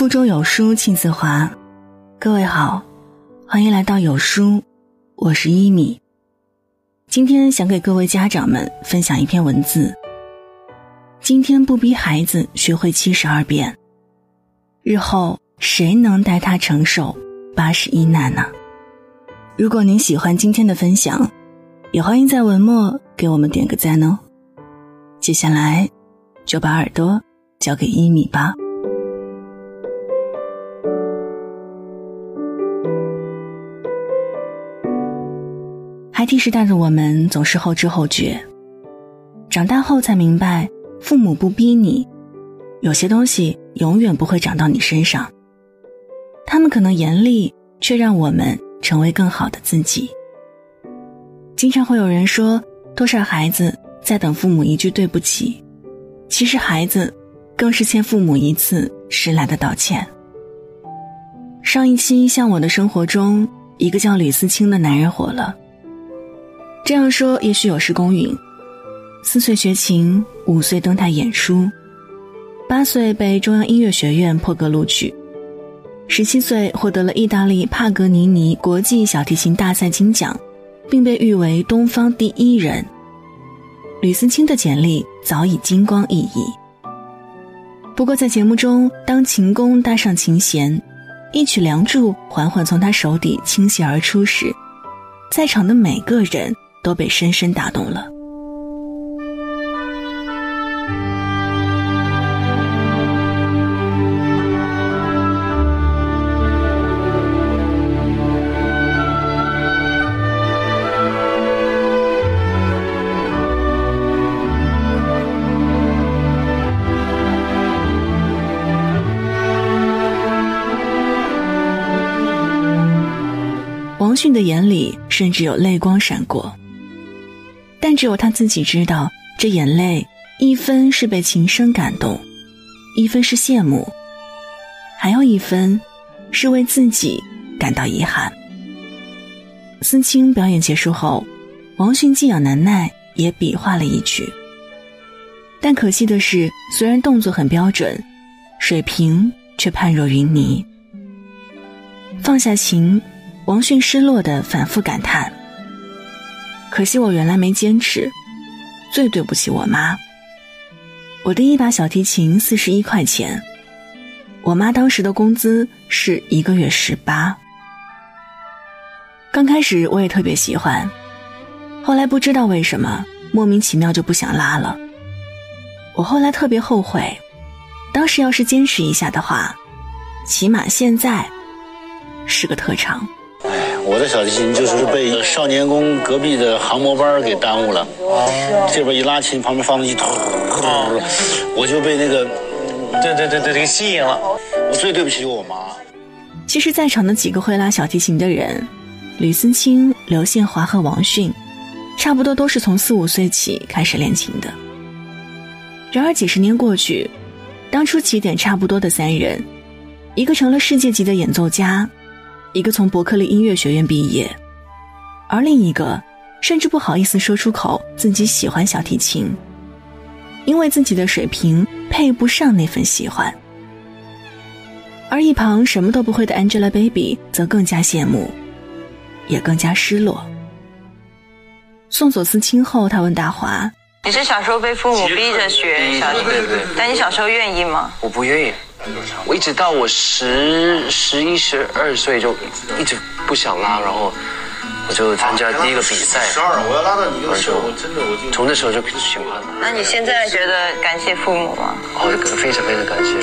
腹中有书气自华，各位好，欢迎来到有书，我是一米。今天想给各位家长们分享一篇文字。今天不逼孩子学会七十二变，日后谁能带他承受八十一难呢？如果您喜欢今天的分享，也欢迎在文末给我们点个赞哦。接下来就把耳朵交给一米吧。孩提时代的我们总是后知后觉，长大后才明白，父母不逼你，有些东西永远不会长到你身上。他们可能严厉，却让我们。成为更好的自己。经常会有人说，多少孩子在等父母一句对不起，其实孩子更是欠父母一次迟来的道歉。上一期《像我的生活中》，一个叫吕思清的男人火了。这样说也许有失公允：四岁学琴，五岁登台演书，八岁被中央音乐学院破格录取。十七岁获得了意大利帕格尼尼国际小提琴大赛金奖，并被誉为东方第一人。吕思清的简历早已金光熠熠。不过在节目中，当琴弓搭上琴弦，一曲《梁祝》缓缓从他手底倾泻而出时，在场的每个人都被深深打动了。王迅的眼里甚至有泪光闪过，但只有他自己知道，这眼泪一分是被琴声感动，一分是羡慕，还有一分是为自己感到遗憾。思清表演结束后，王迅寄养难耐，也比划了一曲，但可惜的是，虽然动作很标准，水平却判若云泥。放下琴。王迅失落的反复感叹：“可惜我原来没坚持，最对不起我妈。我第一把小提琴四十一块钱，我妈当时的工资是一个月十八。刚开始我也特别喜欢，后来不知道为什么莫名其妙就不想拉了。我后来特别后悔，当时要是坚持一下的话，起码现在是个特长。”我的小提琴就是被少年宫隔壁的航模班给耽误了。这边一拉琴，旁边放机，我就被那个，对对对对，给吸引了。我最对不起我妈。其实，在场的几个会拉小提琴的人，吕思清、刘宪华和王迅，差不多都是从四五岁起开始练琴的。然而几十年过去，当初起点差不多的三人，一个成了世界级的演奏家。一个从伯克利音乐学院毕业，而另一个甚至不好意思说出口自己喜欢小提琴，因为自己的水平配不上那份喜欢。而一旁什么都不会的 Angelababy 则更加羡慕，也更加失落。送走思清后，他问大华：“你是小时候被父母逼着学小提琴，但你小时候愿意吗？”我不愿意。我一直到我十十一十二岁就一直不想拉，然后我就参加第一个比赛。十二，我要拉到你那个时候，我真的我就从那时候就喜欢了。那你现在觉得感谢父母吗？哦，非常非常感谢。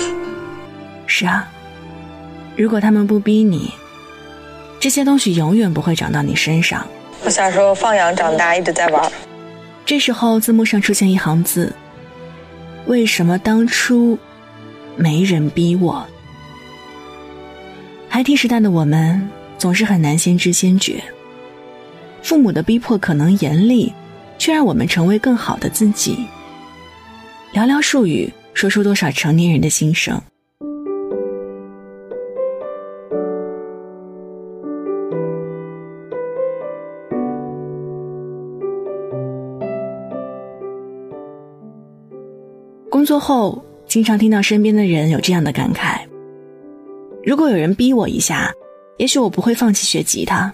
是啊，如果他们不逼你，这些东西永远不会长到你身上。我小时候放羊长大，一直在玩。这时候字幕上出现一行字：为什么当初？没人逼我。孩提时代的我们总是很难先知先觉，父母的逼迫可能严厉，却让我们成为更好的自己。寥寥数语，说出多少成年人的心声。工作后。经常听到身边的人有这样的感慨：如果有人逼我一下，也许我不会放弃学吉他。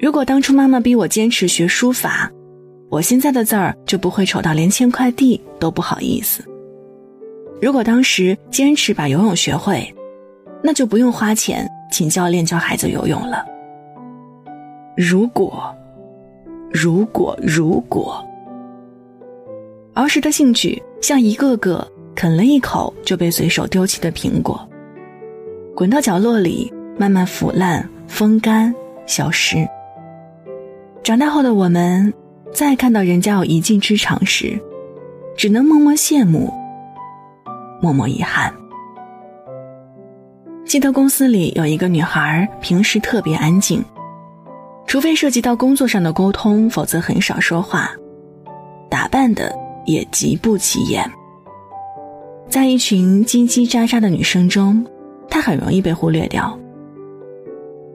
如果当初妈妈逼我坚持学书法，我现在的字儿就不会丑到连签快递都不好意思。如果当时坚持把游泳学会，那就不用花钱请教练教孩子游泳了。如果，如果，如果，儿时的兴趣像一个个啃了一口就被随手丢弃的苹果，滚到角落里慢慢腐烂、风干、消失。长大后的我们，再看到人家有一技之长时，只能默默羡慕，默默遗憾。记得公司里有一个女孩，平时特别安静，除非涉及到工作上的沟通，否则很少说话，打扮的也极不起眼。在一群叽叽喳喳的女生中，她很容易被忽略掉。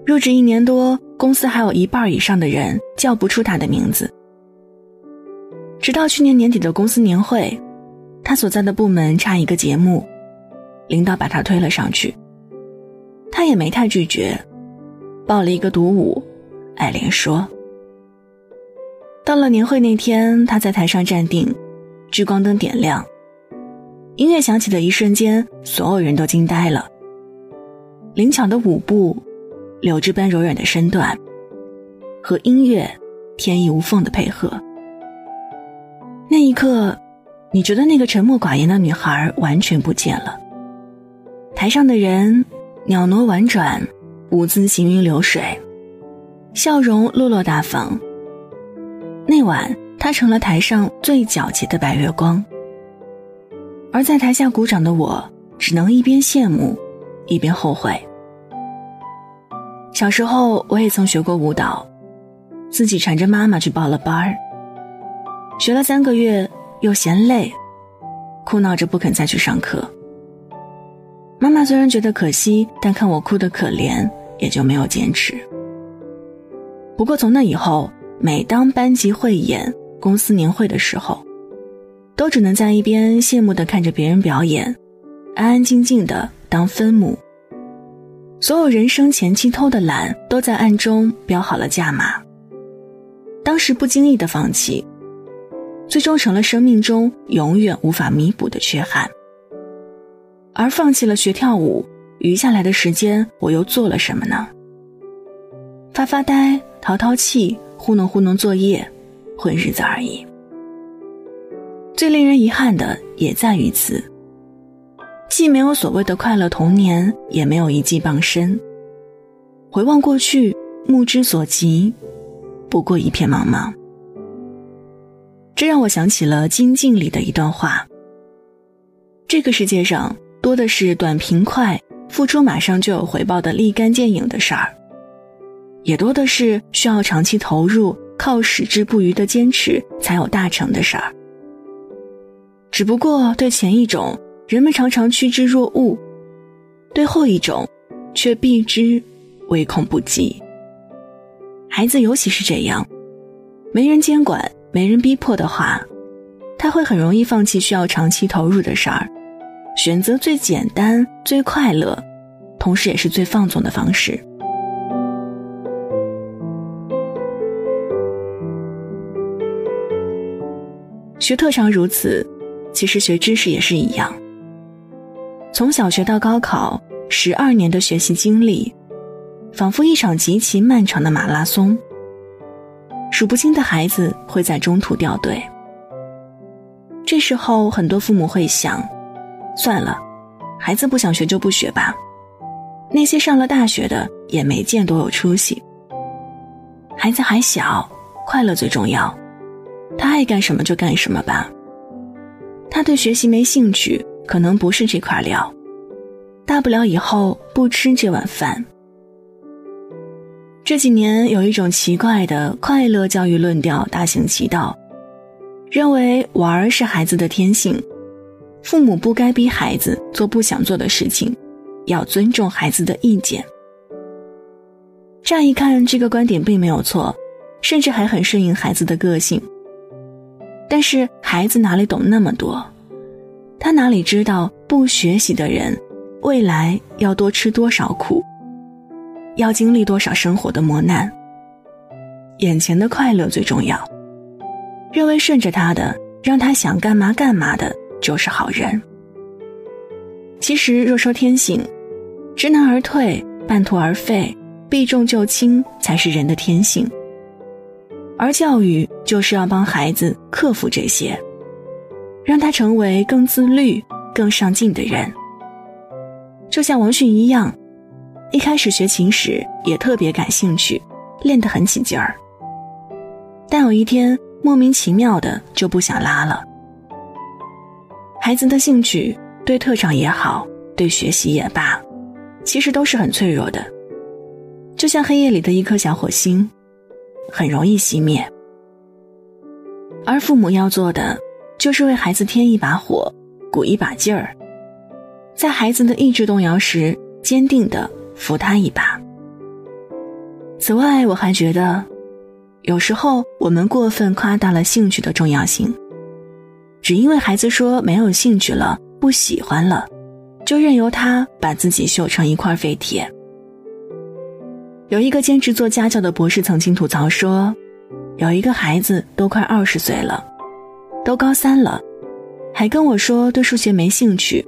入职一年多。公司还有一半以上的人叫不出他的名字，直到去年年底的公司年会，他所在的部门差一个节目，领导把他推了上去，他也没太拒绝，报了一个独舞，爱莲说。到了年会那天，他在台上站定，聚光灯点亮，音乐响起的一瞬间，所有人都惊呆了，灵巧的舞步。柳枝般柔软的身段，和音乐天衣无缝的配合。那一刻，你觉得那个沉默寡言的女孩完全不见了。台上的人袅娜婉转，舞姿行云流水，笑容落落大方。那晚，她成了台上最皎洁的白月光。而在台下鼓掌的我，只能一边羡慕，一边后悔。小时候，我也曾学过舞蹈，自己缠着妈妈去报了班儿。学了三个月，又嫌累，哭闹着不肯再去上课。妈妈虽然觉得可惜，但看我哭得可怜，也就没有坚持。不过从那以后，每当班级汇演、公司年会的时候，都只能在一边羡慕地看着别人表演，安安静静的当分母。所有人生前期偷的懒，都在暗中标好了价码。当时不经意的放弃，最终成了生命中永远无法弥补的缺憾。而放弃了学跳舞，余下来的时间，我又做了什么呢？发发呆、淘淘气、糊弄糊弄作业、混日子而已。最令人遗憾的也在于此。既没有所谓的快乐童年，也没有一技傍身。回望过去，目之所及，不过一片茫茫。这让我想起了《金镜》里的一段话：这个世界上多的是短平快、付出马上就有回报的立竿见影的事儿，也多的是需要长期投入、靠矢志不渝的坚持才有大成的事儿。只不过对前一种。人们常常趋之若鹜，对后一种却避之唯恐不及。孩子尤其是这样，没人监管、没人逼迫的话，他会很容易放弃需要长期投入的事儿，选择最简单、最快乐，同时也是最放纵的方式。学特长如此，其实学知识也是一样。从小学到高考，十二年的学习经历，仿佛一场极其漫长的马拉松。数不清的孩子会在中途掉队。这时候，很多父母会想：算了，孩子不想学就不学吧。那些上了大学的也没见多有出息。孩子还小，快乐最重要，他爱干什么就干什么吧。他对学习没兴趣。可能不是这块料，大不了以后不吃这碗饭。这几年有一种奇怪的快乐教育论调大行其道，认为玩是孩子的天性，父母不该逼孩子做不想做的事情，要尊重孩子的意见。乍一看，这个观点并没有错，甚至还很顺应孩子的个性。但是孩子哪里懂那么多？他哪里知道，不学习的人，未来要多吃多少苦，要经历多少生活的磨难。眼前的快乐最重要。认为顺着他的，让他想干嘛干嘛的，就是好人。其实若说天性，知难而退，半途而废，避重就轻，才是人的天性。而教育就是要帮孩子克服这些，让他成为更自律、更上进的人。就像王迅一样，一开始学琴时也特别感兴趣，练得很起劲儿。但有一天莫名其妙的就不想拉了。孩子的兴趣对特长也好，对学习也罢，其实都是很脆弱的，就像黑夜里的一颗小火星，很容易熄灭。而父母要做的，就是为孩子添一把火，鼓一把劲儿，在孩子的意志动摇时，坚定的扶他一把。此外，我还觉得。有时候我们过分夸大了兴趣的重要性，只因为孩子说没有兴趣了、不喜欢了，就任由他把自己锈成一块废铁。有一个兼职做家教的博士曾经吐槽说，有一个孩子都快二十岁了，都高三了，还跟我说对数学没兴趣。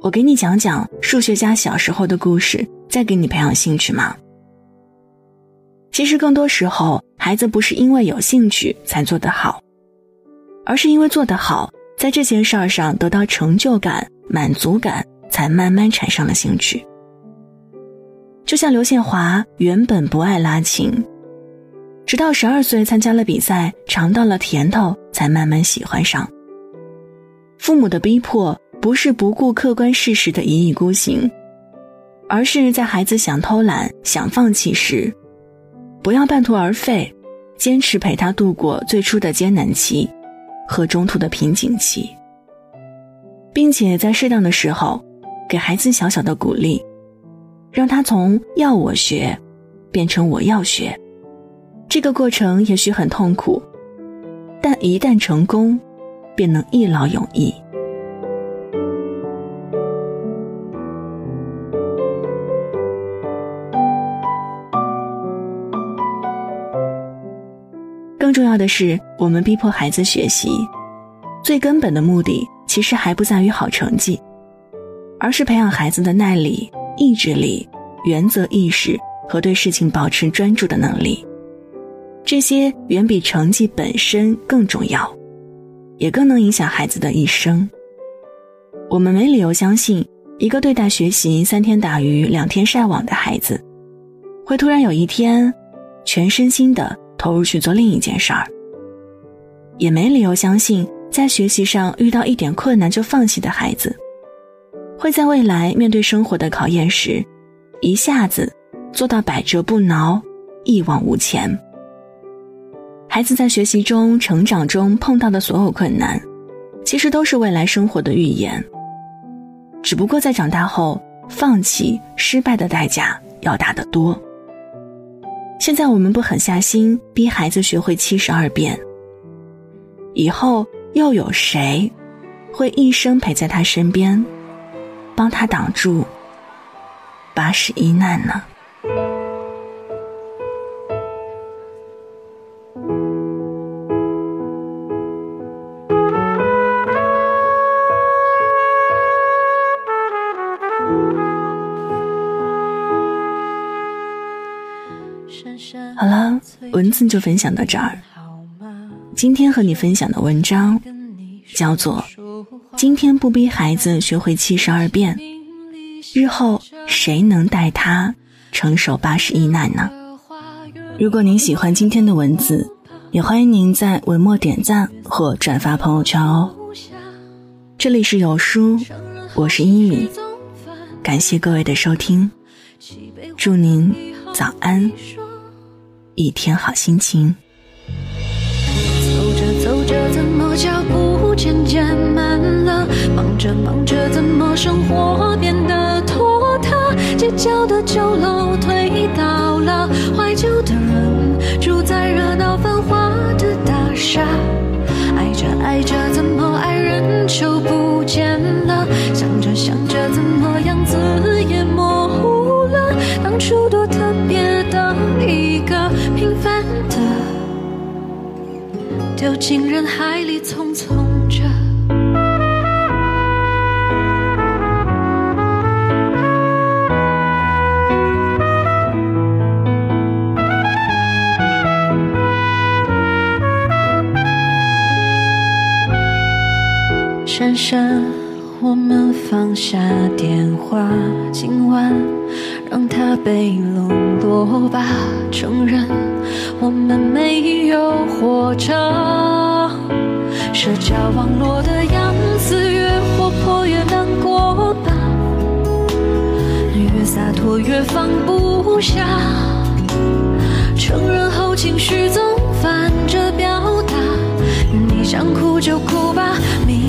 我给你讲讲数学家小时候的故事，再给你培养兴趣吗？其实更多时候，孩子不是因为有兴趣才做得好，而是因为做得好，在这件事儿上得到成就感、满足感，才慢慢产生了兴趣。就像刘宪华原本不爱拉琴，直到十二岁参加了比赛，尝到了甜头，才慢慢喜欢上。父母的逼迫不是不顾客观事实的一意孤行，而是在孩子想偷懒、想放弃时。不要半途而废，坚持陪他度过最初的艰难期和中途的瓶颈期，并且在适当的时候给孩子小小的鼓励，让他从要我学变成我要学。这个过程也许很痛苦，但一旦成功，便能一劳永逸。更重要的是，我们逼迫孩子学习，最根本的目的其实还不在于好成绩，而是培养孩子的耐力、意志力、原则意识和对事情保持专注的能力。这些远比成绩本身更重要，也更能影响孩子的一生。我们没理由相信，一个对待学习三天打鱼两天晒网的孩子，会突然有一天，全身心的。投入去做另一件事儿，也没理由相信，在学习上遇到一点困难就放弃的孩子，会在未来面对生活的考验时，一下子做到百折不挠、一往无前。孩子在学习中、成长中碰到的所有困难，其实都是未来生活的预言，只不过在长大后，放弃、失败的代价要大得多。现在我们不狠下心逼孩子学会七十二变，以后又有谁会一生陪在他身边，帮他挡住八十一难呢？好了，文字就分享到这儿。今天和你分享的文章叫做《今天不逼孩子学会七十二变，日后谁能带他承受八十一难呢？》如果您喜欢今天的文字，也欢迎您在文末点赞或转发朋友圈哦。这里是有书，我是一米，感谢各位的收听，祝您早安。一天好心情。走着走着，怎么脚步渐渐慢？忙着忙着怎么生活变得拖沓街角的旧楼推倒了怀旧的人住在热闹繁华的大厦爱着爱着怎么爱人就不见了想着想着怎么样子也模糊了。当初多特别的一个平凡的丢进人海里匆匆。着。珊珊，我们放下电话，今晚让它被冷落吧。承认我们没有活着，社交网络的样子越活泼越难过吧，越洒脱越放不下。承认后情绪总反着表达，你想哭就哭吧，明。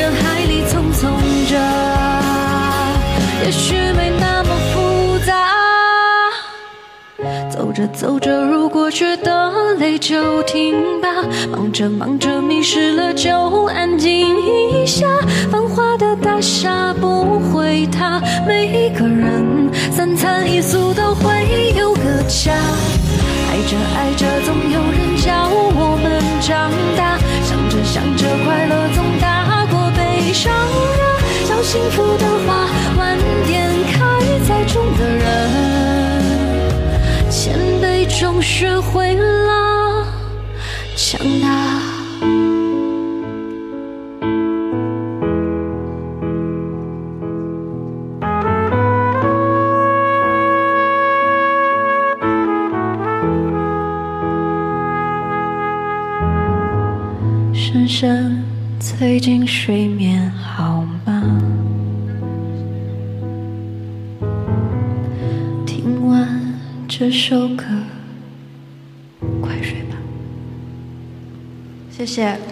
人海里匆匆着，也许没那么复杂。走着走着，如果觉得累就停吧。忙着忙着，迷失了就安静一下。繁华的大厦不会塌，每一个人三餐一宿都会有个家。爱着爱着，总有人教我们长大。想着想着，快乐总大悲伤啊。小幸福的花，晚点开栽种的人。谦卑中学会了强大。谢谢。